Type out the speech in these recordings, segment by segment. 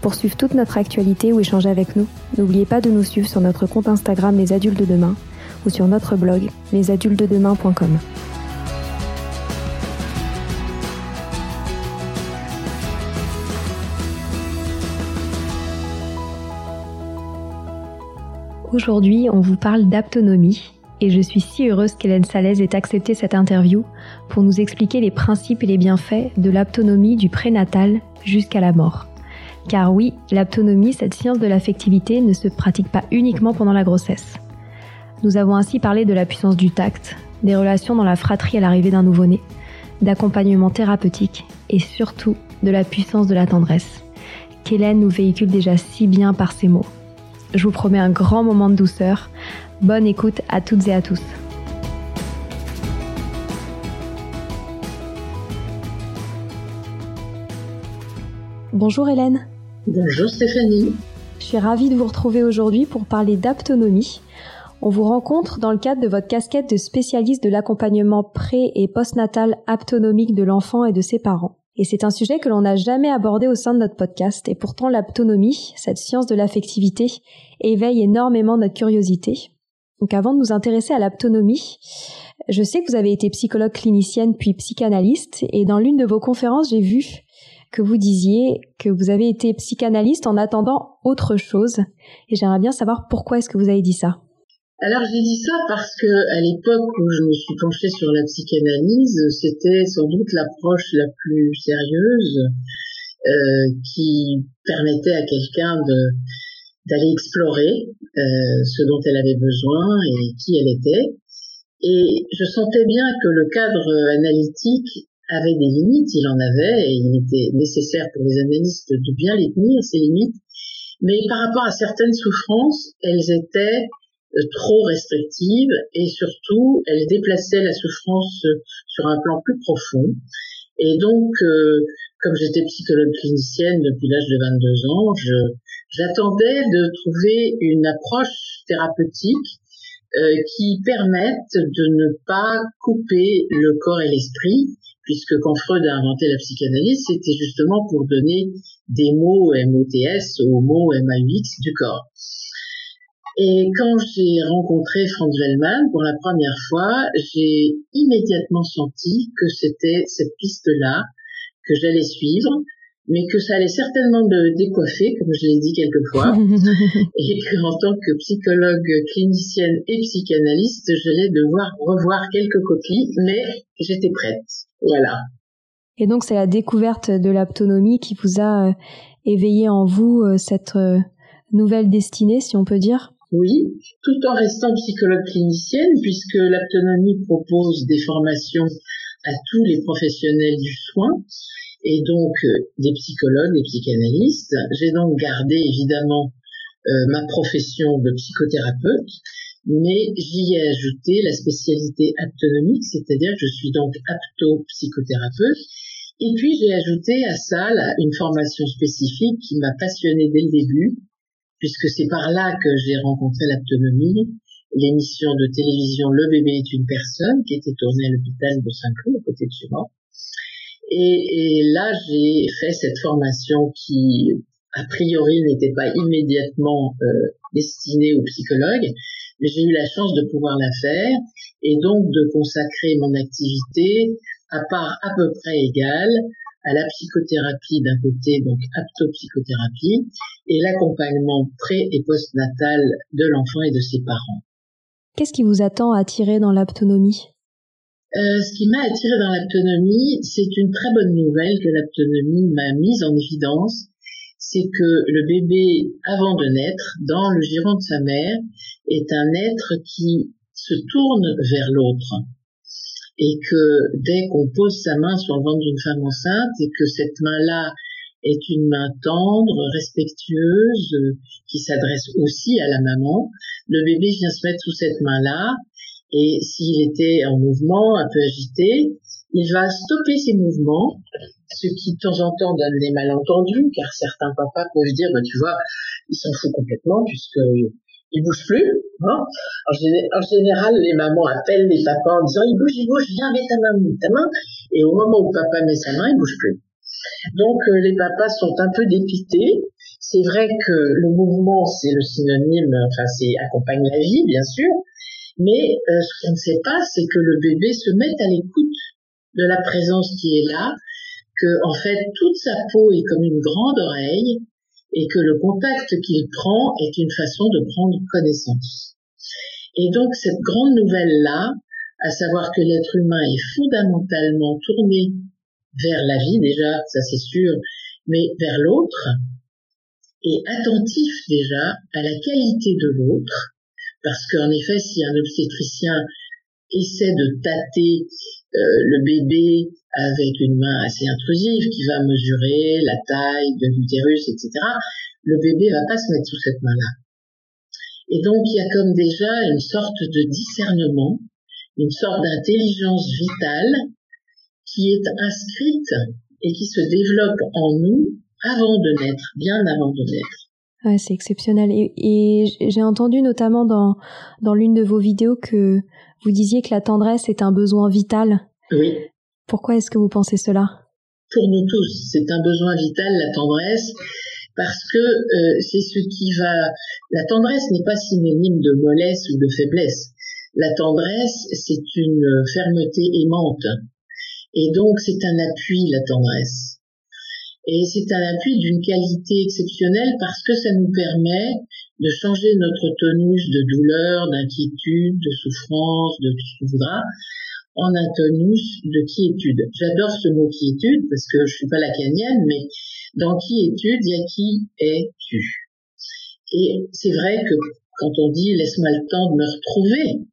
Pour suivre toute notre actualité ou échanger avec nous, n'oubliez pas de nous suivre sur notre compte Instagram Les Adultes de Demain ou sur notre blog lesadultesdedemain.com. Aujourd'hui, on vous parle d'aptonomie et je suis si heureuse qu'Hélène Salès ait accepté cette interview pour nous expliquer les principes et les bienfaits de l'aptonomie du prénatal jusqu'à la mort. Car oui, l'aptonomie, cette science de l'affectivité, ne se pratique pas uniquement pendant la grossesse. Nous avons ainsi parlé de la puissance du tact, des relations dans la fratrie à l'arrivée d'un nouveau-né, d'accompagnement thérapeutique et surtout de la puissance de la tendresse, qu'Hélène nous véhicule déjà si bien par ses mots. Je vous promets un grand moment de douceur. Bonne écoute à toutes et à tous. Bonjour Hélène. Bonjour Stéphanie. Je suis ravie de vous retrouver aujourd'hui pour parler d'aptonomie. On vous rencontre dans le cadre de votre casquette de spécialiste de l'accompagnement pré- et postnatal aptonomique de l'enfant et de ses parents. Et c'est un sujet que l'on n'a jamais abordé au sein de notre podcast. Et pourtant, l'aptonomie, cette science de l'affectivité, éveille énormément notre curiosité. Donc avant de nous intéresser à l'aptonomie, je sais que vous avez été psychologue clinicienne puis psychanalyste. Et dans l'une de vos conférences, j'ai vu que vous disiez que vous avez été psychanalyste en attendant autre chose. Et j'aimerais bien savoir pourquoi est-ce que vous avez dit ça. Alors j'ai dit ça parce que à l'époque où je me suis penchée sur la psychanalyse, c'était sans doute l'approche la plus sérieuse euh, qui permettait à quelqu'un d'aller explorer euh, ce dont elle avait besoin et qui elle était. Et je sentais bien que le cadre analytique avait des limites, il en avait, et il était nécessaire pour les analystes de bien les tenir, ces limites. Mais par rapport à certaines souffrances, elles étaient euh, trop restrictives et surtout, elles déplaçaient la souffrance sur un plan plus profond. Et donc, euh, comme j'étais psychologue clinicienne depuis l'âge de 22 ans, j'attendais de trouver une approche thérapeutique euh, qui permette de ne pas couper le corps et l'esprit, puisque quand Freud a inventé la psychanalyse, c'était justement pour donner des mots MOTS aux mots MAUX du corps. Et quand j'ai rencontré Franz Wellman pour la première fois, j'ai immédiatement senti que c'était cette piste-là que j'allais suivre, mais que ça allait certainement me décoiffer, comme je l'ai dit quelquefois, et qu'en tant que psychologue clinicienne et psychanalyste, j'allais devoir revoir quelques copies, mais j'étais prête. Voilà. Et donc c'est la découverte de l'aptonomie qui vous a euh, éveillé en vous euh, cette euh, nouvelle destinée, si on peut dire Oui, tout en restant psychologue clinicienne, puisque l'aptonomie propose des formations à tous les professionnels du soin, et donc des psychologues, des psychanalystes. J'ai donc gardé évidemment euh, ma profession de psychothérapeute, mais j'y ai ajouté la spécialité aptonomique, c'est-à-dire que je suis donc apto-psychothérapeute. Et puis j'ai ajouté à ça une formation spécifique qui m'a passionnée dès le début, puisque c'est par là que j'ai rencontré l'aptonomie, l'émission de télévision Le bébé est une personne, qui était tournée à l'hôpital de Saint-Cloud, à côté de chez moi. Et, et là, j'ai fait cette formation qui, a priori, n'était pas immédiatement euh, destinée aux psychologues, mais j'ai eu la chance de pouvoir la faire et donc de consacrer mon activité à part à peu près égale à la psychothérapie d'un côté, donc aptopsychothérapie, et l'accompagnement pré- et postnatal de l'enfant et de ses parents. Qu'est-ce qui vous attend à attiré dans l'aptonomie? Euh, ce qui m'a attiré dans l'aptonomie, c'est une très bonne nouvelle que l'aptonomie m'a mise en évidence, c'est que le bébé, avant de naître, dans le giron de sa mère, est un être qui se tourne vers l'autre. Et que dès qu'on pose sa main sur le ventre d'une femme enceinte et que cette main-là est une main tendre, respectueuse, qui s'adresse aussi à la maman, le bébé vient se mettre sous cette main-là et s'il était en mouvement, un peu agité, il va stopper ses mouvements, ce qui de temps en temps donne des malentendus, car certains papas peuvent dire, bah, tu vois, il s'en fout complètement puisque il bouge plus. Hein en, général, les mamans appellent les papas en disant, il bouge, il bouge, viens, mets ta main, mets ta main. Et au moment où papa met sa main, il bouge plus. Donc euh, les papas sont un peu dépités. C'est vrai que le mouvement, c'est le synonyme, enfin, c'est accompagne la vie, bien sûr, mais euh, ce qu'on ne sait pas, c'est que le bébé se mette à l'écoute de la présence qui est là, que en fait toute sa peau est comme une grande oreille et que le contact qu'il prend est une façon de prendre connaissance. Et donc cette grande nouvelle-là, à savoir que l'être humain est fondamentalement tourné vers la vie déjà, ça c'est sûr, mais vers l'autre, et attentif déjà à la qualité de l'autre, parce qu'en effet, si un obstétricien essaie de tâter euh, le bébé avec une main assez intrusive qui va mesurer la taille de l'utérus, etc., le bébé va pas se mettre sous cette main-là. Et donc, il y a comme déjà une sorte de discernement, une sorte d'intelligence vitale qui est inscrite et qui se développe en nous avant de naître, bien avant de naître. Ouais, c'est exceptionnel. Et, j'ai entendu notamment dans, dans l'une de vos vidéos que vous disiez que la tendresse est un besoin vital. Oui. Pourquoi est-ce que vous pensez cela? Pour nous tous, c'est un besoin vital, la tendresse, parce que euh, c'est ce qui va... La tendresse n'est pas synonyme de mollesse ou de faiblesse. La tendresse, c'est une fermeté aimante. Et donc, c'est un appui, la tendresse. Et c'est un appui d'une qualité exceptionnelle parce que ça nous permet de changer notre tonus de douleur, d'inquiétude, de souffrance, de tout ce qu'on voudra, en un tonus de quiétude. J'adore ce mot quiétude parce que je suis pas lacanienne, mais dans quiétude, il y a qui es-tu. Et c'est vrai que quand on dit laisse-moi le temps de me retrouver,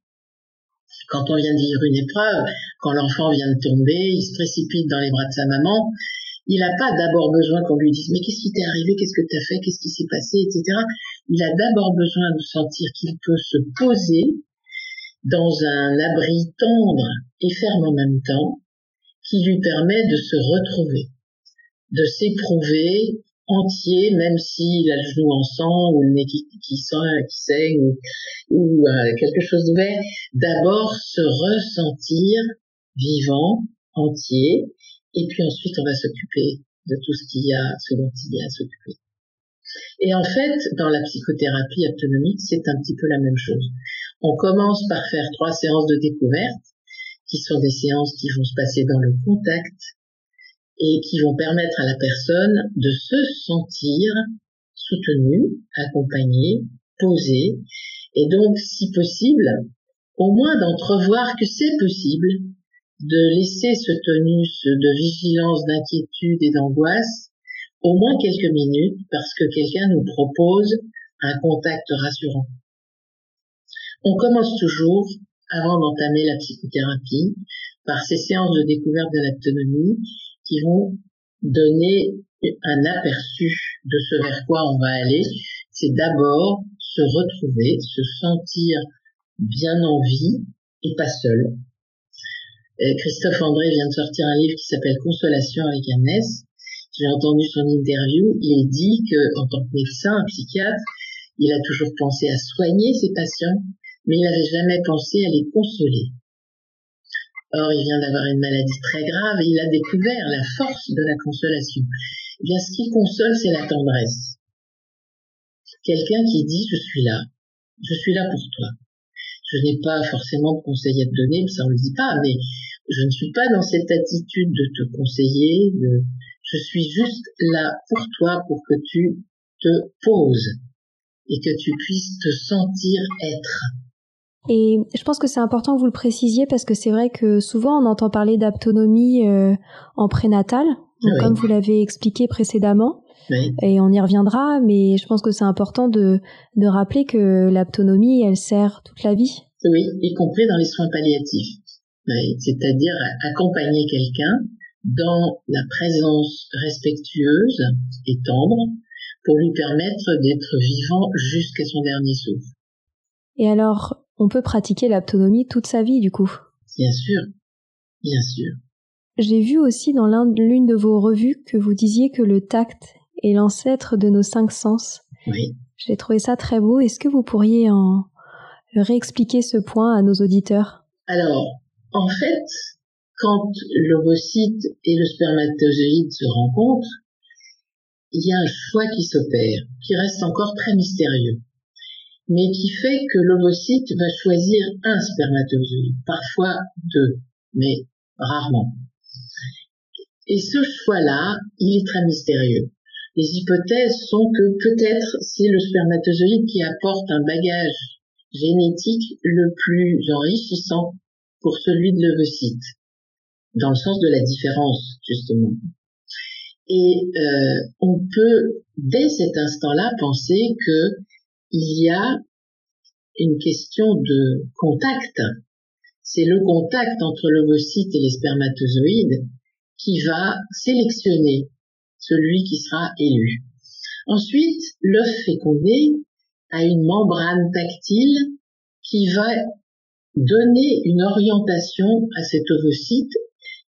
quand on vient de vivre une épreuve, quand l'enfant vient de tomber, il se précipite dans les bras de sa maman, il n'a pas d'abord besoin qu'on lui dise mais qu'est-ce qui t'est arrivé, qu'est-ce que tu as fait, qu'est-ce qui s'est passé, etc. Il a d'abord besoin de sentir qu'il peut se poser dans un abri tendre et ferme en même temps, qui lui permet de se retrouver, de s'éprouver entier, même s'il a le genou en sang ou le nez qui, saigne ou, euh, quelque chose de vert, d'abord se ressentir vivant, entier, et puis ensuite on va s'occuper de tout ce qu'il y a, ce dont il y a à s'occuper. Et en fait, dans la psychothérapie autonomique, c'est un petit peu la même chose. On commence par faire trois séances de découverte, qui sont des séances qui vont se passer dans le contact et qui vont permettre à la personne de se sentir soutenue, accompagnée, posée, et donc, si possible, au moins d'entrevoir que c'est possible de laisser ce tonus de vigilance, d'inquiétude et d'angoisse au moins quelques minutes parce que quelqu'un nous propose un contact rassurant. On commence toujours, avant d'entamer la psychothérapie, par ces séances de découverte de l'autonomie qui vont donner un aperçu de ce vers quoi on va aller. C'est d'abord se retrouver, se sentir bien en vie et pas seul, euh, Christophe André vient de sortir un livre qui s'appelle Consolation avec un S. J'ai entendu son interview. Il dit que, en tant que médecin, un psychiatre, il a toujours pensé à soigner ses patients, mais il n'avait jamais pensé à les consoler. Or, il vient d'avoir une maladie très grave et il a découvert la force de la consolation. Eh bien, ce qui console, c'est la tendresse. Quelqu'un qui dit, je suis là, je suis là pour toi. Je n'ai pas forcément de conseils à te donner, ça on le dit pas, mais je ne suis pas dans cette attitude de te conseiller, je suis juste là pour toi pour que tu te poses et que tu puisses te sentir être. Et je pense que c'est important que vous le précisiez parce que c'est vrai que souvent on entend parler d'autonomie euh, en prénatal, comme vous l'avez expliqué précédemment. Et on y reviendra, mais je pense que c'est important de, de rappeler que l'autonomie, elle sert toute la vie. Oui, y compris dans les soins palliatifs. C'est-à-dire accompagner quelqu'un dans la présence respectueuse et tendre pour lui permettre d'être vivant jusqu'à son dernier souffle. Et alors, on peut pratiquer l'autonomie toute sa vie, du coup Bien sûr, bien sûr. J'ai vu aussi dans l'une de vos revues que vous disiez que le tact est l'ancêtre de nos cinq sens. Oui. J'ai trouvé ça très beau. Est-ce que vous pourriez en réexpliquer ce point à nos auditeurs? Alors, en fait, quand l'ovocyte et le spermatozoïde se rencontrent, il y a un choix qui s'opère, qui reste encore très mystérieux, mais qui fait que l'ovocyte va choisir un spermatozoïde, parfois deux, mais rarement. Et ce choix-là, il est très mystérieux. Les hypothèses sont que peut-être c'est le spermatozoïde qui apporte un bagage génétique le plus enrichissant pour celui de l'ovocyte, dans le sens de la différence, justement. Et euh, on peut, dès cet instant-là, penser que il y a une question de contact. C'est le contact entre l'ovocyte et les spermatozoïdes qui va sélectionner celui qui sera élu. Ensuite, l'œuf fécondé a une membrane tactile qui va donner une orientation à cet ovocyte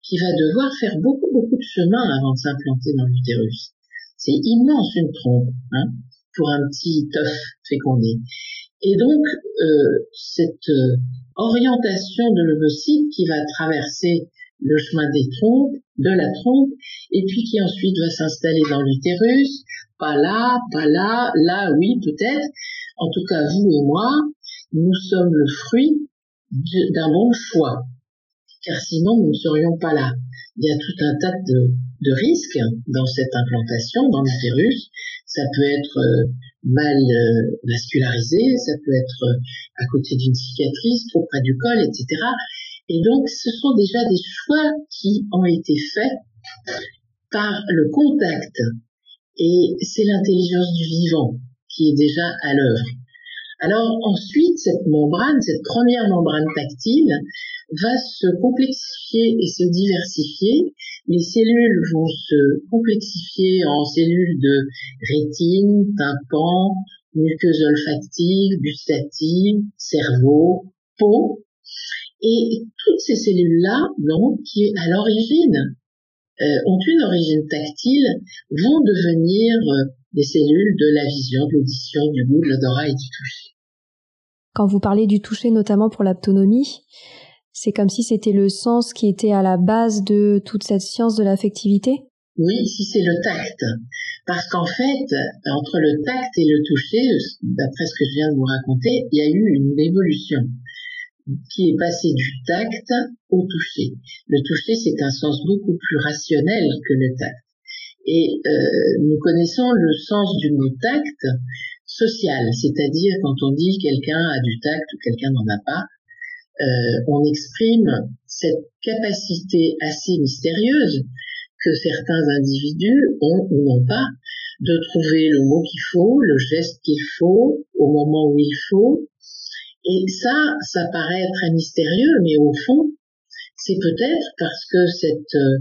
qui va devoir faire beaucoup beaucoup de chemin avant de s'implanter dans l'utérus. C'est immense une trompe hein, pour un petit œuf fécondé. Et donc euh, cette euh, orientation de l'ovocyte qui va traverser le chemin des trompes, de la trompe, et puis qui ensuite va s'installer dans l'utérus, pas là, pas là, là oui peut-être. En tout cas, vous et moi, nous sommes le fruit d'un bon choix, car sinon nous ne serions pas là. Il y a tout un tas de risques dans cette implantation, dans l'utérus. Ça peut être euh, mal euh, vascularisé, ça peut être euh, à côté d'une cicatrice, trop près du col, etc. Et donc, ce sont déjà des choix qui ont été faits par le contact. Et c'est l'intelligence du vivant qui est déjà à l'œuvre. Alors ensuite, cette membrane, cette première membrane tactile, va se complexifier et se diversifier. Les cellules vont se complexifier en cellules de rétine, tympan, muqueuse olfactive, gustative, cerveau, peau, et toutes ces cellules-là, donc, qui à l'origine euh, ont une origine tactile, vont devenir euh, des cellules de la vision, de l'audition, du goût, de l'odorat et du toucher. Quand vous parlez du toucher, notamment pour l'autonomie, c'est comme si c'était le sens qui était à la base de toute cette science de l'affectivité? Oui, si c'est le tact. Parce qu'en fait, entre le tact et le toucher, d'après ce que je viens de vous raconter, il y a eu une évolution qui est passé du tact au toucher. Le toucher, c'est un sens beaucoup plus rationnel que le tact. Et euh, nous connaissons le sens du mot tact social, c'est-à-dire quand on dit quelqu'un a du tact ou quelqu'un n'en a pas, euh, on exprime cette capacité assez mystérieuse que certains individus ont ou n'ont pas de trouver le mot qu'il faut, le geste qu'il faut, au moment où il faut, et ça, ça paraît très mystérieux, mais au fond, c'est peut-être parce que cette, euh,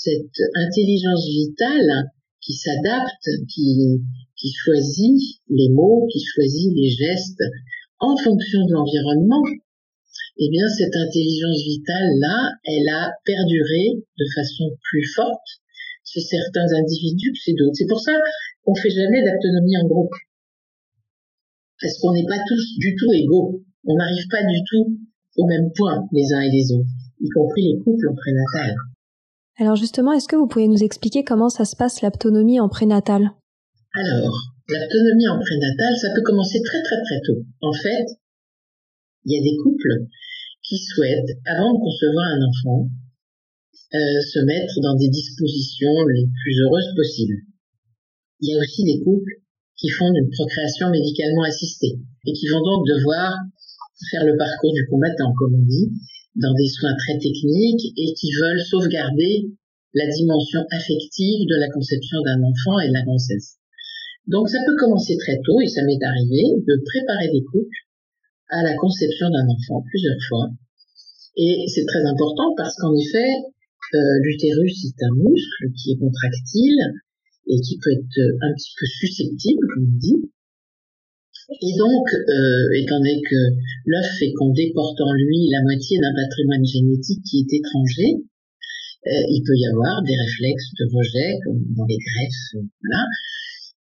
cette intelligence vitale qui s'adapte, qui, choisit les mots, qui choisit les gestes en fonction de l'environnement, eh bien, cette intelligence vitale-là, elle a perduré de façon plus forte chez certains individus que chez d'autres. C'est pour ça qu'on fait jamais d'autonomie en groupe parce qu'on n'est pas tous du tout égaux. On n'arrive pas du tout au même point les uns et les autres, y compris les couples en prénatal. Alors justement, est-ce que vous pouvez nous expliquer comment ça se passe l'autonomie en prénatal? Alors, l'autonomie en prénatal, ça peut commencer très très très tôt. En fait, il y a des couples qui souhaitent, avant de concevoir un enfant, euh, se mettre dans des dispositions les plus heureuses possibles. Il y a aussi des couples qui font une procréation médicalement assistée et qui vont donc devoir faire le parcours du combattant, comme on dit, dans des soins très techniques et qui veulent sauvegarder la dimension affective de la conception d'un enfant et de la grossesse. Donc ça peut commencer très tôt, et ça m'est arrivé, de préparer des couples à la conception d'un enfant plusieurs fois. Et c'est très important parce qu'en effet, euh, l'utérus est un muscle qui est contractile et qui peut être un petit peu susceptible, comme on dit. Et donc, euh, étant donné que l'œuf fécondé porte en lui la moitié d'un patrimoine génétique qui est étranger, euh, il peut y avoir des réflexes de rejet, comme dans les greffes, voilà.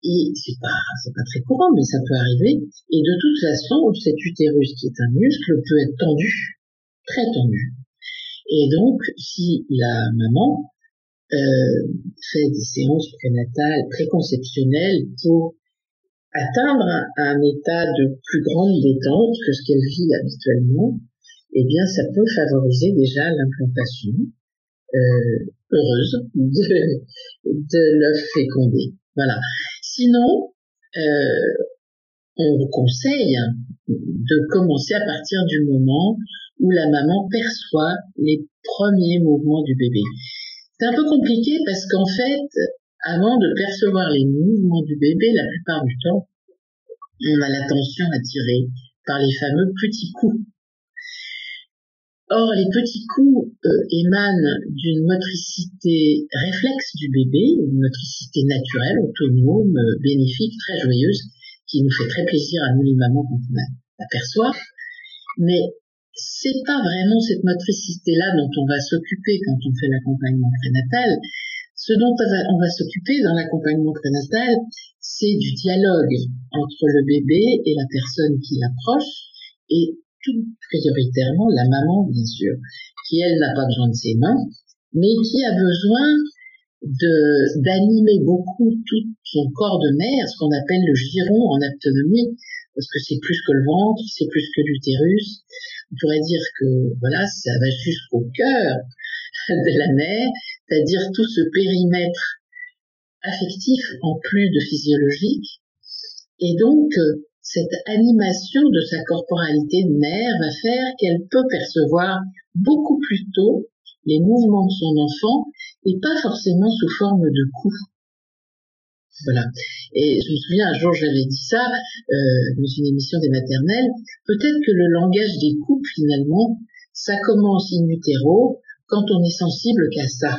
Et c'est pas, c'est pas très courant, mais ça peut arriver. Et de toute façon, cet utérus qui est un muscle peut être tendu, très tendu. Et donc, si la maman euh, fait des séances prénatales, préconceptionnelles pour atteindre un, état de plus grande détente que ce qu'elle vit habituellement, eh bien, ça peut favoriser déjà l'implantation euh, heureuse de, de l'œuf fécondé. Voilà. Sinon, euh, on vous conseille de commencer à partir du moment où la maman perçoit les premiers mouvements du bébé. C'est un peu compliqué parce qu'en fait, avant de percevoir les mouvements du bébé, la plupart du temps, on a l'attention attirée par les fameux petits coups. Or, les petits coups euh, émanent d'une motricité réflexe du bébé, une motricité naturelle, autonome, bénéfique, très joyeuse, qui nous fait très plaisir à nous les mamans quand on l'aperçoit. Mais c'est pas vraiment cette motricité-là dont on va s'occuper quand on fait l'accompagnement prénatal. Ce dont on va s'occuper dans l'accompagnement prénatal, c'est du dialogue entre le bébé et la personne qui l'approche, et tout prioritairement la maman, bien sûr, qui elle n'a pas besoin de ses mains, mais qui a besoin d'animer beaucoup tout son corps de mère, ce qu'on appelle le giron en autonomie, parce que c'est plus que le ventre, c'est plus que l'utérus. On pourrait dire que voilà, ça va jusqu'au cœur de la mère, c'est-à-dire tout ce périmètre affectif en plus de physiologique. Et donc, euh, cette animation de sa corporalité de mère va faire qu'elle peut percevoir beaucoup plus tôt les mouvements de son enfant et pas forcément sous forme de coups. Voilà. Et je me souviens, un jour, j'avais dit ça euh, dans une émission des maternelles. Peut-être que le langage des coups, finalement, ça commence in utero quand on est sensible qu'à ça.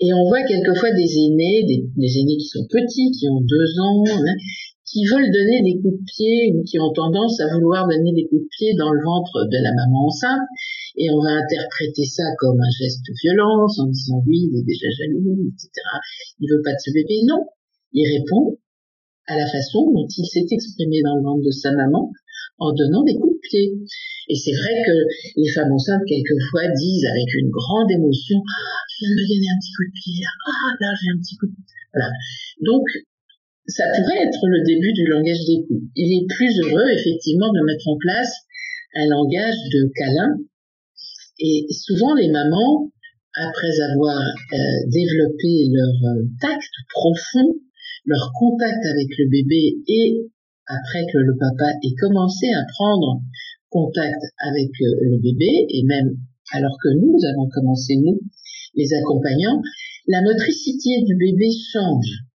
Et on voit quelquefois des aînés, des, aînés qui sont petits, qui ont deux ans, hein, qui veulent donner des coups de pied ou qui ont tendance à vouloir donner des coups de pied dans le ventre de la maman enceinte. Et on va interpréter ça comme un geste de violence en disant oui, il est déjà jaloux, etc. Il veut pas de ce bébé. Non. Il répond à la façon dont il s'est exprimé dans le ventre de sa maman en donnant des coups de pied. Et c'est vrai que les femmes enceintes, quelquefois, disent avec une grande émotion, ah, je viens de me donner un petit coup de pied, ah, là, j'ai un petit coup de pied. Donc, ça pourrait être le début du langage des coups. Il est plus heureux, effectivement, de mettre en place un langage de câlin. Et souvent, les mamans, après avoir euh, développé leur euh, tact profond, leur contact avec le bébé et après que le papa ait commencé à prendre contact avec euh, le bébé, et même alors que nous avons commencé, nous, les accompagnants, la motricité du bébé change.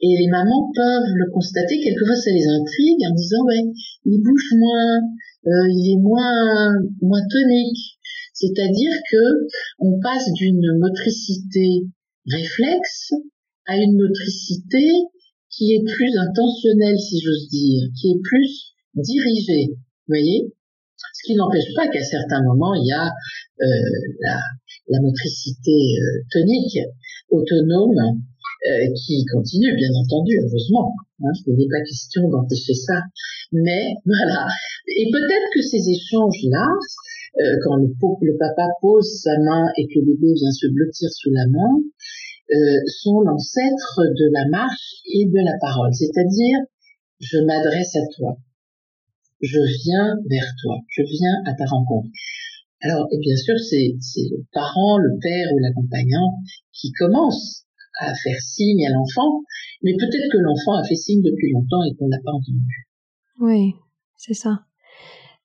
Et les mamans peuvent le constater, quelquefois ça les intrigue en disant, ouais, il bouge moins, euh, il est moins, moins tonique. C'est-à-dire que on passe d'une motricité réflexe à une motricité qui est plus intentionnelle, si j'ose dire, qui est plus dirigée. Vous voyez? Ce qui n'empêche pas qu'à certains moments, il y a euh, la, la, motricité euh, tonique, autonome, euh, qui continue, bien entendu, heureusement. Hein, il n'est pas question d'empêcher ça. Mais voilà. Et peut-être que ces échanges-là, euh, quand le, le, papa pose sa main et que le bébé vient se blottir sous la main, sont l'ancêtre de la marche et de la parole. C'est-à-dire, je m'adresse à toi je viens vers toi, je viens à ta rencontre. Alors, et bien sûr, c'est, le parent, le père ou l'accompagnant qui commence à faire signe à l'enfant, mais peut-être que l'enfant a fait signe depuis longtemps et qu'on n'a pas entendu. Oui, c'est ça.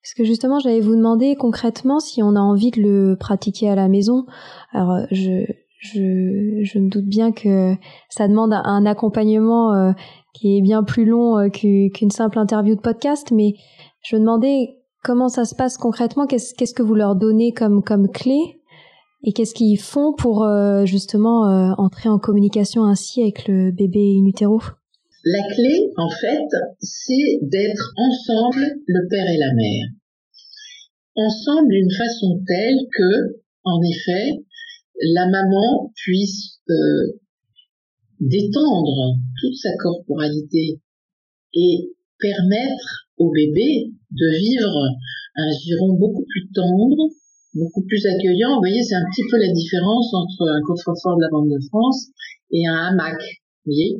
Parce que justement, j'allais vous demander concrètement si on a envie de le pratiquer à la maison. Alors, je, je, je me doute bien que ça demande un accompagnement euh, qui est bien plus long euh, qu'une simple interview de podcast, mais je me demandais comment ça se passe concrètement, qu'est-ce que vous leur donnez comme comme clé et qu'est-ce qu'ils font pour euh, justement entrer en communication ainsi avec le bébé in utero? La clé, en fait, c'est d'être ensemble, le père et la mère. Ensemble d'une façon telle que, en effet, la maman puisse euh, détendre toute sa corporalité et permettre au bébé de vivre un giron beaucoup plus tendre, beaucoup plus accueillant. Vous voyez, c'est un petit peu la différence entre un coffre-fort de la Banque de France et un hamac. Vous voyez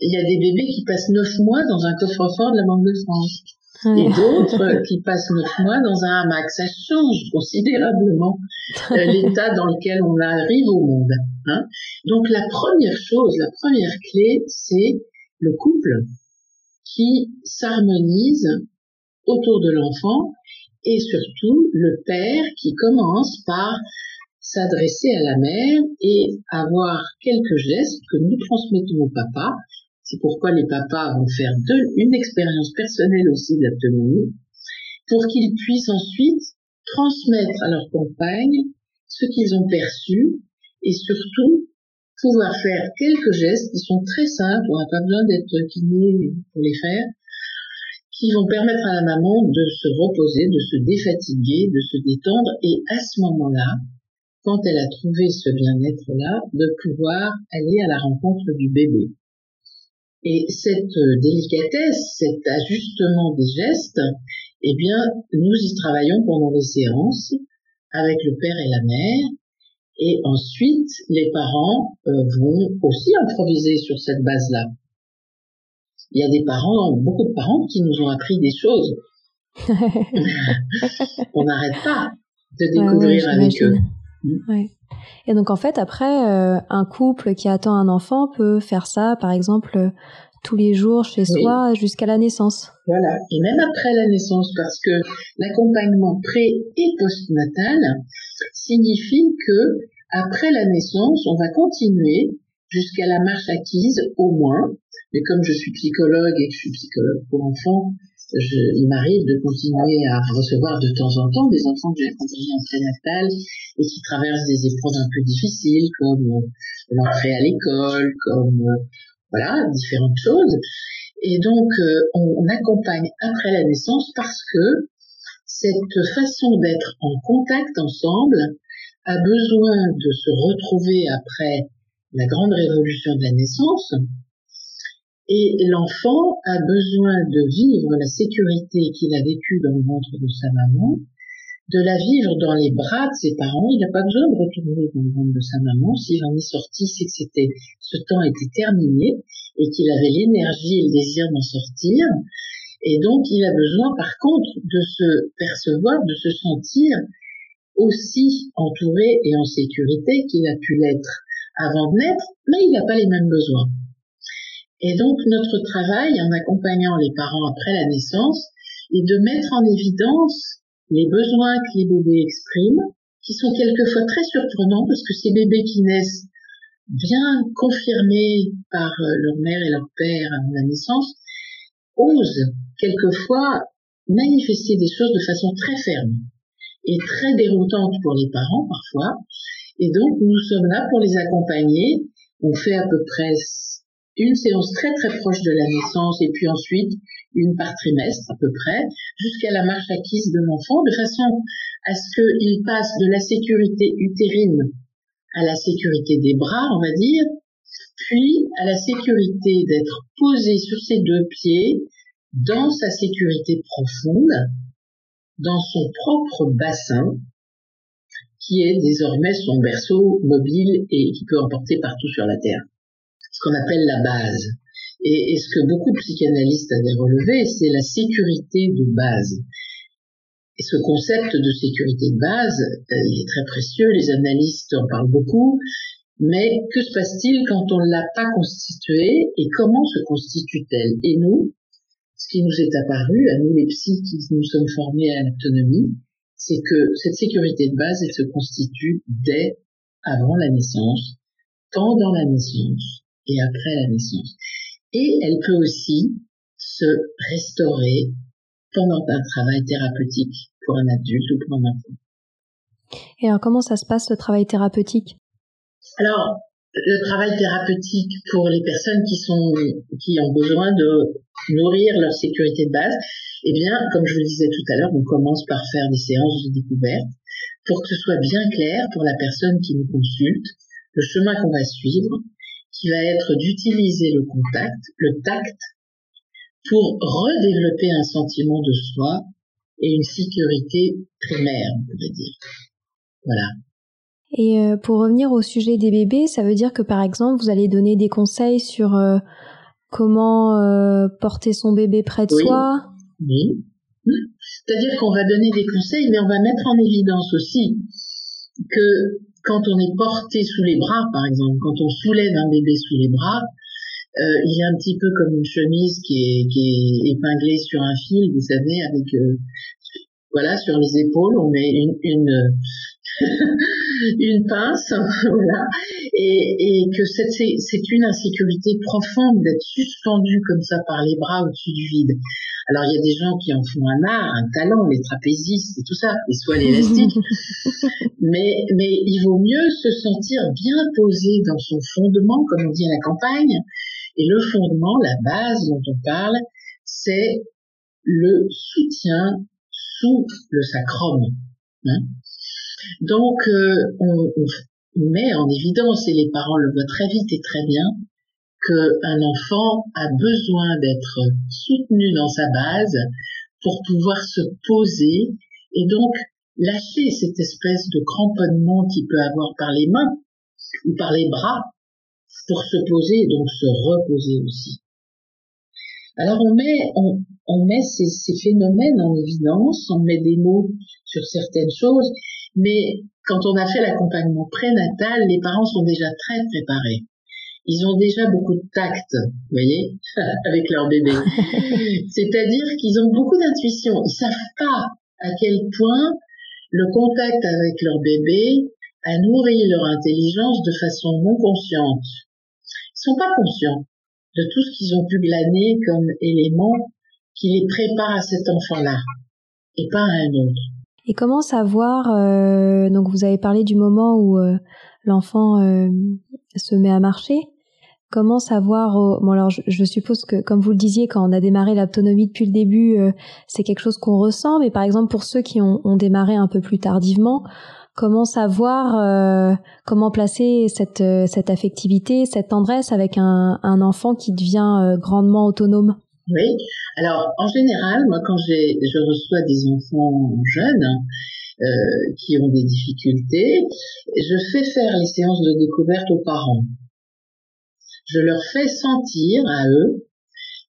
Il y a des bébés qui passent neuf mois dans un coffre-fort de la Banque de France et d'autres qui passent neuf mois dans un hamac. Ça change considérablement euh, l'état dans lequel on arrive au monde. Hein. Donc la première chose, la première clé, c'est le couple qui s'harmonise autour de l'enfant et surtout le père qui commence par s'adresser à la mère et avoir quelques gestes que nous transmettons au papa c'est pourquoi les papas vont faire une expérience personnelle aussi de pour qu'ils puissent ensuite transmettre à leur compagne ce qu'ils ont perçu et surtout pouvoir faire quelques gestes qui sont très simples, on n'a pas besoin d'être kiné pour les faire, qui vont permettre à la maman de se reposer, de se défatiguer, de se détendre et à ce moment-là, quand elle a trouvé ce bien-être-là, de pouvoir aller à la rencontre du bébé. Et cette euh, délicatesse, cet ajustement des gestes, eh bien, nous y travaillons pendant les séances avec le père et la mère. Et ensuite, les parents euh, vont aussi improviser sur cette base-là. Il y a des parents, beaucoup de parents qui nous ont appris des choses. On n'arrête pas de découvrir avec eux. Ouais. Et donc en fait, après, euh, un couple qui attend un enfant peut faire ça, par exemple, euh, tous les jours chez soi jusqu'à la naissance. Voilà, et même après la naissance, parce que l'accompagnement pré- et postnatal signifie que après la naissance, on va continuer jusqu'à la marche acquise au moins. Mais comme je suis psychologue et que je suis psychologue pour enfants, je, il m'arrive de continuer à recevoir de temps en temps des enfants que j'ai accompagnés en prénatal et qui traversent des épreuves un peu difficiles comme euh, l'entrée à l'école, comme euh, voilà différentes choses. Et donc euh, on, on, accompagne après la naissance parce que cette façon d'être en contact ensemble a besoin de se retrouver après la grande révolution de la naissance et l'enfant a besoin de vivre la sécurité qu'il a vécue dans le ventre de sa maman, de la vivre dans les bras de ses parents. Il n'a pas besoin de retourner dans le ventre de sa maman. S'il en est sorti, c'est que c'était, ce temps était terminé et qu'il avait l'énergie et le désir d'en sortir. Et donc, il a besoin, par contre, de se percevoir, de se sentir aussi entouré et en sécurité qu'il a pu l'être avant de naître, mais il n'a pas les mêmes besoins. Et donc notre travail en accompagnant les parents après la naissance est de mettre en évidence les besoins que les bébés expriment, qui sont quelquefois très surprenants parce que ces bébés qui naissent bien confirmés par euh, leur mère et leur père avant la naissance osent quelquefois manifester des choses de façon très ferme et très déroutante pour les parents parfois. Et donc nous sommes là pour les accompagner. On fait à peu près une séance très très proche de la naissance et puis ensuite une par trimestre à peu près, jusqu'à la marche acquise de l'enfant, de façon à ce qu'il passe de la sécurité utérine à la sécurité des bras, on va dire, puis à la sécurité d'être posé sur ses deux pieds dans sa sécurité profonde, dans son propre bassin, qui est désormais son berceau mobile et qui peut emporter partout sur la Terre qu'on appelle la base. Et, ce que beaucoup de psychanalystes avaient relevé, c'est la sécurité de base. Et ce concept de sécurité de base, euh, il est très précieux, les analystes en parlent beaucoup, mais que se passe-t-il quand on ne l'a pas constituée et comment se constitue-t-elle? Et nous, ce qui nous est apparu, à nous les psys qui nous sommes formés à l'autonomie, c'est que cette sécurité de base, elle se constitue dès avant la naissance, pendant la naissance et après la naissance. Et elle peut aussi se restaurer pendant un travail thérapeutique pour un adulte ou pour un enfant. Et alors comment ça se passe le travail thérapeutique? Alors le travail thérapeutique pour les personnes qui sont qui ont besoin de nourrir leur sécurité de base, eh bien, comme je vous le disais tout à l'heure, on commence par faire des séances de découverte pour que ce soit bien clair pour la personne qui nous consulte le chemin qu'on va suivre, qui va être d'utiliser le contact, le tact, pour redévelopper un sentiment de soi et une sécurité primaire, on pourrait dire. Voilà. Et euh, pour revenir au sujet des bébés, ça veut dire que par exemple, vous allez donner des conseils sur euh, comment euh, porter son bébé près de soi? Oui. C'est-à-dire qu'on va donner des conseils, mais on va mettre en évidence aussi que quand on est porté sous les bras, par exemple, quand on soulève un bébé sous les bras, euh, il est un petit peu comme une chemise qui est, épinglée sur un fil, vous savez, avec voilà sur les épaules, on met une, une pince, voilà, et que c'est une insécurité profonde d'être suspendu comme ça par les bras au-dessus du vide. Alors il y a des gens qui en font un art, un talent, les trapézistes et tout ça, les soins élastiques, mais, mais il vaut mieux se sentir bien posé dans son fondement, comme on dit à la campagne, et le fondement, la base dont on parle, c'est le soutien sous le sacrum. Hein donc, euh, on, met en évidence, et les parents le voient très vite et très bien, qu'un enfant a besoin d'être soutenu dans sa base pour pouvoir se poser et donc lâcher cette espèce de cramponnement qu'il peut avoir par les mains ou par les bras pour se poser et donc se reposer aussi. Alors on met, on, met ces, ces, phénomènes en évidence, on met des mots sur certaines choses mais quand on a fait l'accompagnement prénatal, les parents sont déjà très préparés. Ils ont déjà beaucoup de tact, vous voyez, avec leur bébé. C'est-à-dire qu'ils ont beaucoup d'intuition. Ils savent pas à quel point le contact avec leur bébé a nourri leur intelligence de façon non consciente. Ils sont pas conscients de tout ce qu'ils ont pu glaner comme élément qui les prépare à cet enfant-là et pas à un autre. Et comment savoir euh, Donc vous avez parlé du moment où euh, l'enfant euh, se met à marcher? Comment savoir Bon alors je, suppose que comme vous le disiez quand on a démarré l'autonomie depuis le début, c'est quelque chose qu'on ressent. Mais par exemple pour ceux qui ont, démarré un peu plus tardivement, comment savoir comment placer cette cette affectivité, cette tendresse avec un, enfant qui devient grandement autonome? Oui. Alors, en général, moi, quand je reçois des enfants jeunes euh, qui ont des difficultés, je fais faire les séances de découverte aux parents. Je leur fais sentir à eux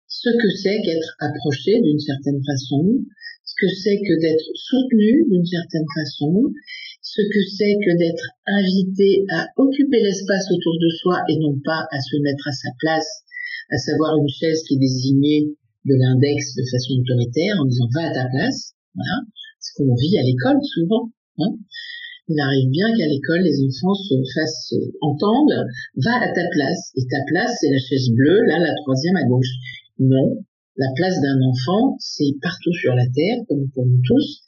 ce que c'est qu'être approché d'une certaine façon, ce que c'est que d'être soutenu d'une certaine façon, ce que c'est que d'être invité à occuper l'espace autour de soi et non pas à se mettre à sa place à savoir une chaise qui désignait de l'index de façon autoritaire en disant va à ta place, voilà, ce qu'on vit à l'école souvent. Hein. Il arrive bien qu'à l'école, les enfants se fassent entendre, va à ta place. Et ta place, c'est la chaise bleue, là, la troisième à gauche. Non, la place d'un enfant, c'est partout sur la Terre, comme pour nous tous,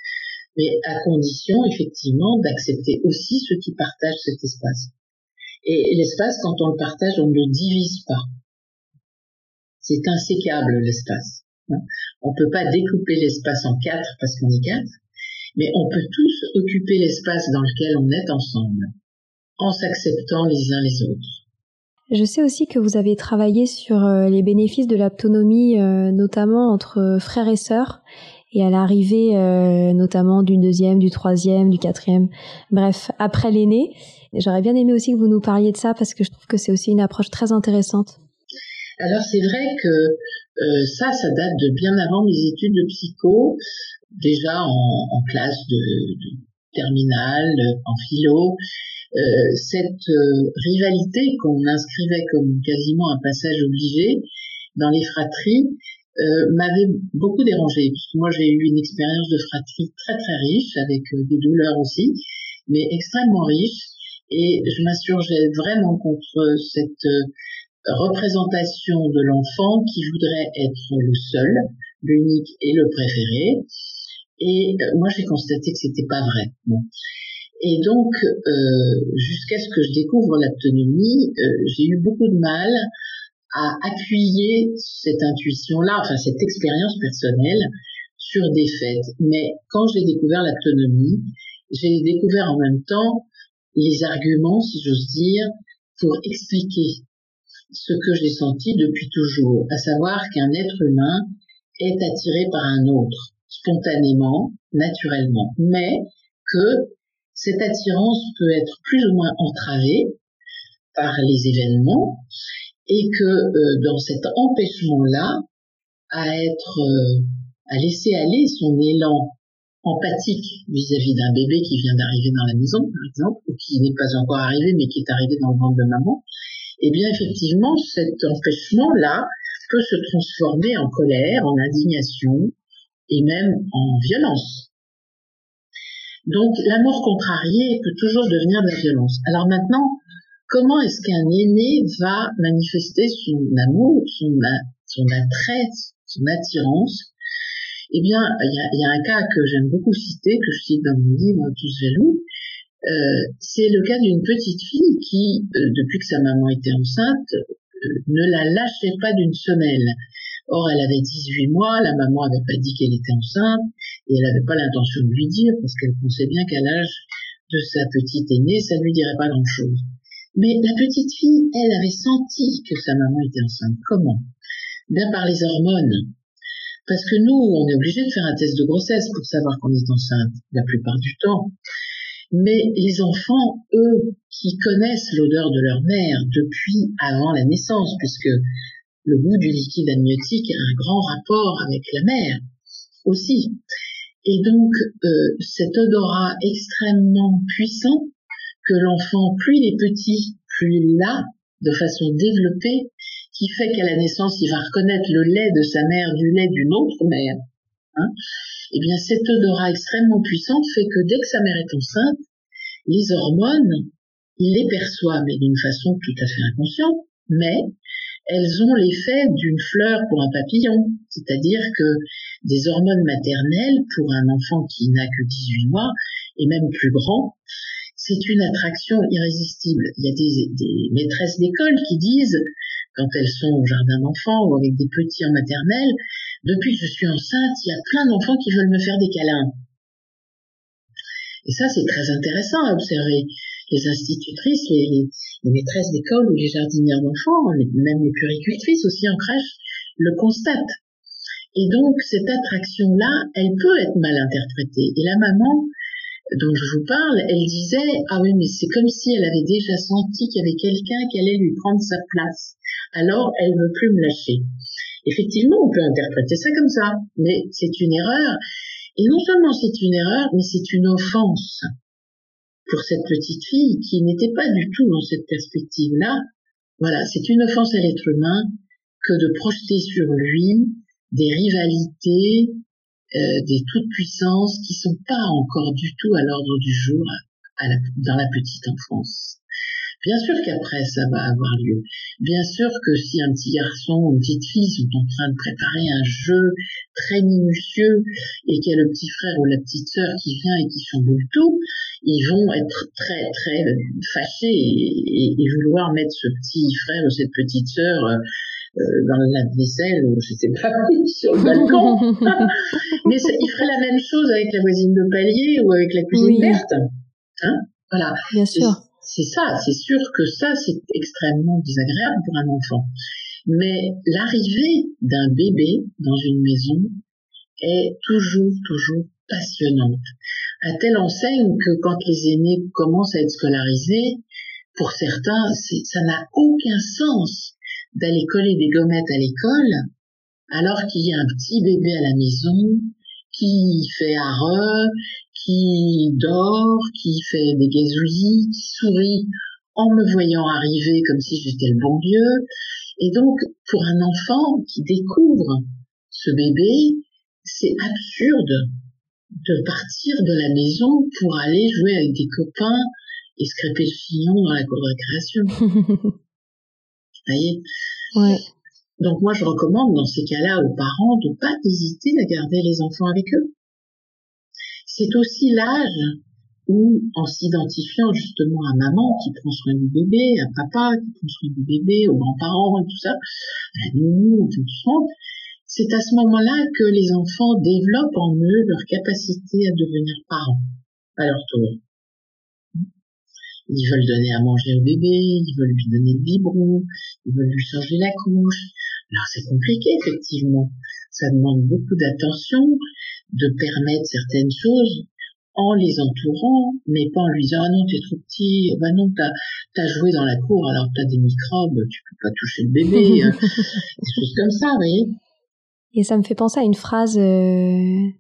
mais à condition, effectivement, d'accepter aussi ceux qui partagent cet espace. Et l'espace, quand on le partage, on ne le divise pas. C'est insécable l'espace. On ne peut pas découper l'espace en quatre parce qu'on est quatre, mais on peut tous occuper l'espace dans lequel on est ensemble, en s'acceptant les uns les autres. Je sais aussi que vous avez travaillé sur euh, les bénéfices de l'autonomie, euh, notamment entre frères et sœurs, et à l'arrivée euh, notamment du deuxième, du troisième, du quatrième, bref, après l'aîné. J'aurais bien aimé aussi que vous nous parliez de ça parce que je trouve que c'est aussi une approche très intéressante. Alors c'est vrai que euh, ça, ça date de bien avant mes études de psycho, déjà en, classe de, terminale, en philo. Euh, cette euh, rivalité qu'on inscrivait comme quasiment un passage obligé dans les fratries euh, m'avait beaucoup dérangée, puisque moi j'ai eu une expérience de fratrie très très riche, avec euh, des douleurs aussi, mais extrêmement riche, et je m'insurgeais vraiment contre cette euh, représentation de l'enfant qui voudrait être le seul, l'unique et le préféré. Et moi j'ai constaté que c'était pas vrai. Et donc, euh, jusqu'à ce que je découvre l'autonomie, euh, j'ai eu beaucoup de mal à appuyer cette intuition-là, enfin cette expérience personnelle, sur des faits. Mais quand j'ai découvert l'autonomie, j'ai découvert en même temps les arguments, si j'ose dire, pour expliquer ce que j'ai senti depuis toujours, à savoir qu'un être humain est attiré par un autre, spontanément, naturellement, mais que cette attirance peut être plus ou moins entravée par les événements et que euh, dans cet empêchement-là, euh, à laisser aller son élan empathique vis-à-vis d'un bébé qui vient d'arriver dans la maison, par exemple, ou qui n'est pas encore arrivé mais qui est arrivé dans le ventre de maman, eh bien effectivement, cet empêchement-là peut se transformer en colère, en indignation et même en violence. Donc l'amour contrarié peut toujours devenir de la violence. Alors maintenant, comment est-ce qu'un aîné va manifester son amour, son, attrait, son attirance? Eh bien, il y a, un cas que j'aime beaucoup citer, que je cite dans mon livre Tous jaloux. Euh, c'est le cas d'une petite fille qui, euh, depuis que sa maman était enceinte, euh, ne la lâchait pas d'une semelle. Or, elle avait 18 mois, la maman avait pas dit qu'elle était enceinte, et elle n'avait pas l'intention de lui dire, parce qu'elle pensait bien qu'à l'âge de sa petite aînée, ça ne lui dirait pas grand-chose. Mais la petite fille, elle avait senti que sa maman était enceinte. Comment? Bien par les hormones. Parce que nous, on est obligé de faire un test de grossesse pour savoir qu'on est enceinte, la plupart du temps. Mais les enfants, eux, qui connaissent l'odeur de leur mère depuis avant la naissance, puisque le goût du liquide amniotique a un grand rapport avec la mère aussi. Et donc, euh, cet odorat extrêmement puissant que l'enfant, plus il est petit, plus il l'a de façon développée, qui fait qu'à la naissance, il va reconnaître le lait de sa mère du lait d'une autre mère. Hein eh bien, cet odorat extrêmement puissant fait que dès que sa mère est enceinte, les hormones, il les perçoit, mais d'une façon tout à fait inconsciente, mais elles ont l'effet d'une fleur pour un papillon, c'est-à-dire que des hormones maternelles pour un enfant qui n'a que 18 mois et même plus grand, c'est une attraction irrésistible. Il y a des, maîtresses d'école qui disent, quand elles sont au jardin d'enfants ou avec des petits en maternelle, depuis que je suis enceinte, il y a plein d'enfants qui veulent me faire des câlins. Et ça, c'est très intéressant à observer les institutrices, les, maîtresses d'école ou les jardinières d'enfants, même les puricultrices aussi en crèche, le constatent. Et donc, cette attraction-là, elle peut être mal interprétée. Et la maman dont je vous parle, elle disait, ah oui, mais c'est comme si elle avait déjà senti qu'il y avait quelqu'un qui allait lui prendre sa place. Alors, elle veut plus me lâcher. Effectivement, on peut interpréter ça comme ça, mais c'est une erreur. Et non seulement c'est une erreur, mais c'est une offense pour cette petite fille qui n'était pas du tout dans cette perspective-là. Voilà, c'est une offense à l'être humain que de projeter sur lui des rivalités, euh, des toutes puissances qui sont pas encore du tout à l'ordre du jour dans la petite enfance. Bien sûr qu'après, ça va avoir lieu. Bien sûr que si un petit garçon ou une petite fille sont en train de préparer un jeu très minutieux et qu'il y a le petit frère ou la petite sœur qui vient et qui chamboule tout, ils vont être très très fâchés et, vouloir mettre ce petit frère ou cette petite sœur euh, euh, dans la vaisselle ou je sais pas sur le balcon. Mais il ferait la même chose avec la voisine de palier ou avec la cuisine verte. Hein? Voilà. Bien sûr. C'est ça, c'est sûr que ça, c'est extrêmement désagréable pour un enfant. Mais l'arrivée d'un bébé dans une maison est toujours, toujours passionnante. À telle enseigne que quand les aînés commencent à être scolarisés, pour certains, ça n'a aucun sens d'aller coller des gommettes à l'école alors qu'il y a un petit bébé à la maison qui fait arreux, qui dort, qui fait des gazouillis, qui sourit en me voyant arriver comme si j'étais le bon Dieu. Et donc, pour un enfant qui découvre ce bébé, c'est absurde de partir de la maison pour aller jouer avec des copains et scraper le fillon dans la cour de récréation. Vous voyez? Ouais. Donc moi, je recommande dans ces cas-là aux parents de pas hésiter à garder les enfants avec eux. C'est aussi l'âge où, en s'identifiant justement à maman qui prend soin du bébé, à papa qui prend soin du bébé, aux grands-parents et tout ça, à ça, c'est à ce moment-là que les enfants développent en eux leur capacité à devenir parents à leur tour. Ils veulent donner à manger au bébé, ils veulent lui donner le biberon, ils veulent lui changer la couche. Alors c'est compliqué effectivement. Ça demande beaucoup d'attention, de permettre certaines choses en les entourant, mais pas en lui disant ah non t'es trop petit, bah non t'as as joué dans la cour alors t'as des microbes, tu peux pas toucher le bébé, des choses comme ça, vous voyez. Et ça me fait penser à une phrase euh,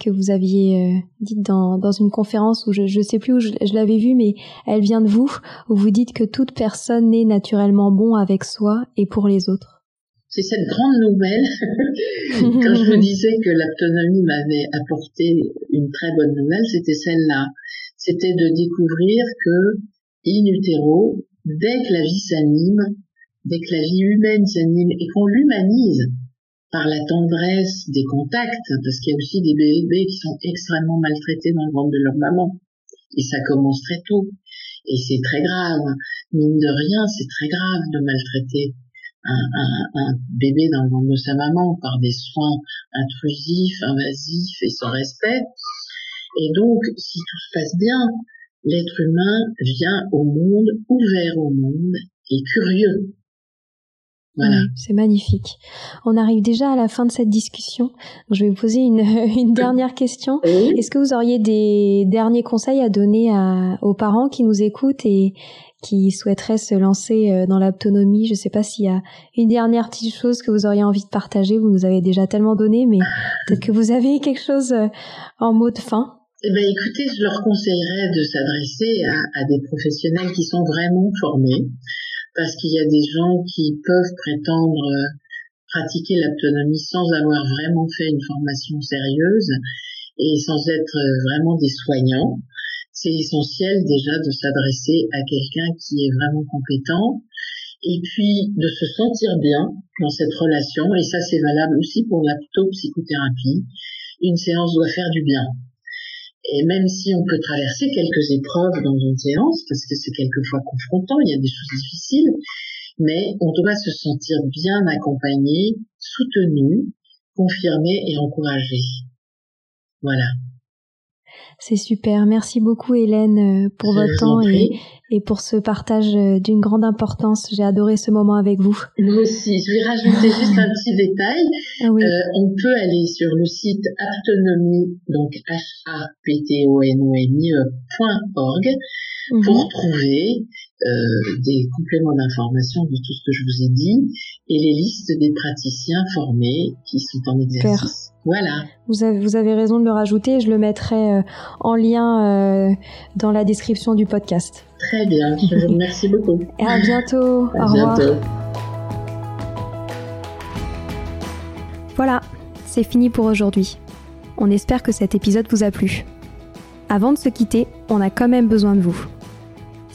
que vous aviez euh, dite dans, dans une conférence où je ne sais plus où je, je l'avais vue, mais elle vient de vous, où vous dites que toute personne naît naturellement bon avec soi et pour les autres. C'est cette grande nouvelle. Quand je vous disais que l'autonomie m'avait apporté une très bonne nouvelle, c'était celle-là. C'était de découvrir que, in utero, dès que la vie s'anime, dès que la vie humaine s'anime et qu'on l'humanise, par la tendresse des contacts, parce qu'il y a aussi des bébés qui sont extrêmement maltraités dans le ventre de leur maman. Et ça commence très tôt. Et c'est très grave. Mine de rien, c'est très grave de maltraiter un, bébé dans le ventre de sa maman par des soins intrusifs, invasifs et sans respect. Et donc, si tout se passe bien, l'être humain vient au monde ouvert au monde et curieux. Voilà. c'est magnifique. On arrive déjà à la fin de cette discussion. Je vais vous poser une, une dernière question. Oui. Est-ce que vous auriez des derniers conseils à donner à, aux parents qui nous écoutent et qui souhaiteraient se lancer euh, dans l'autonomie? Je ne sais pas s'il y a une dernière petite chose que vous auriez envie de partager. Vous nous avez déjà tellement donné, mais peut-être que vous avez quelque chose euh, en mot de fin. Eh ben, écoutez, je leur conseillerais de s'adresser à, à des professionnels qui sont vraiment formés parce qu'il y a des gens qui peuvent prétendre euh, pratiquer l'autonomie sans avoir vraiment fait une formation sérieuse et sans être euh, vraiment des soignants. C'est essentiel déjà de s'adresser à quelqu'un qui est vraiment compétent et puis de se sentir bien dans cette relation et ça c'est valable aussi pour l'aptopsychothérapie. Une séance doit faire du bien. Et même si on peut traverser quelques épreuves dans une séance, parce que c'est quelquefois confrontant, il y a des choses difficiles, mais on doit se sentir bien accompagné, soutenu, confirmé et encouragé. Voilà. C'est super. Merci beaucoup Hélène pour Je votre temps et, pour ce partage euh, d'une grande importance. J'ai adoré ce moment avec vous. Moi aussi, je vais rajouter juste un petit détail. Ah oui. Euh, on peut aller sur le site aptonomie, donc h-a-p-t-o-n-o-m-i-e.org, Mhm. pour trouver euh, des compléments d'information de tout ce que je vous ai dit et les listes des praticiens formés qui sont en exercice. Voilà. Vous avez, vous avez raison de le rajouter. Je le mettrai euh, en lien euh, dans la description du podcast. Très bien. Je vous remercie beaucoup. Et à bientôt. À Au revoir. bientôt. Voilà, c'est fini pour aujourd'hui. On espère que cet épisode vous a plu. Avant de se quitter, on a quand même besoin de vous.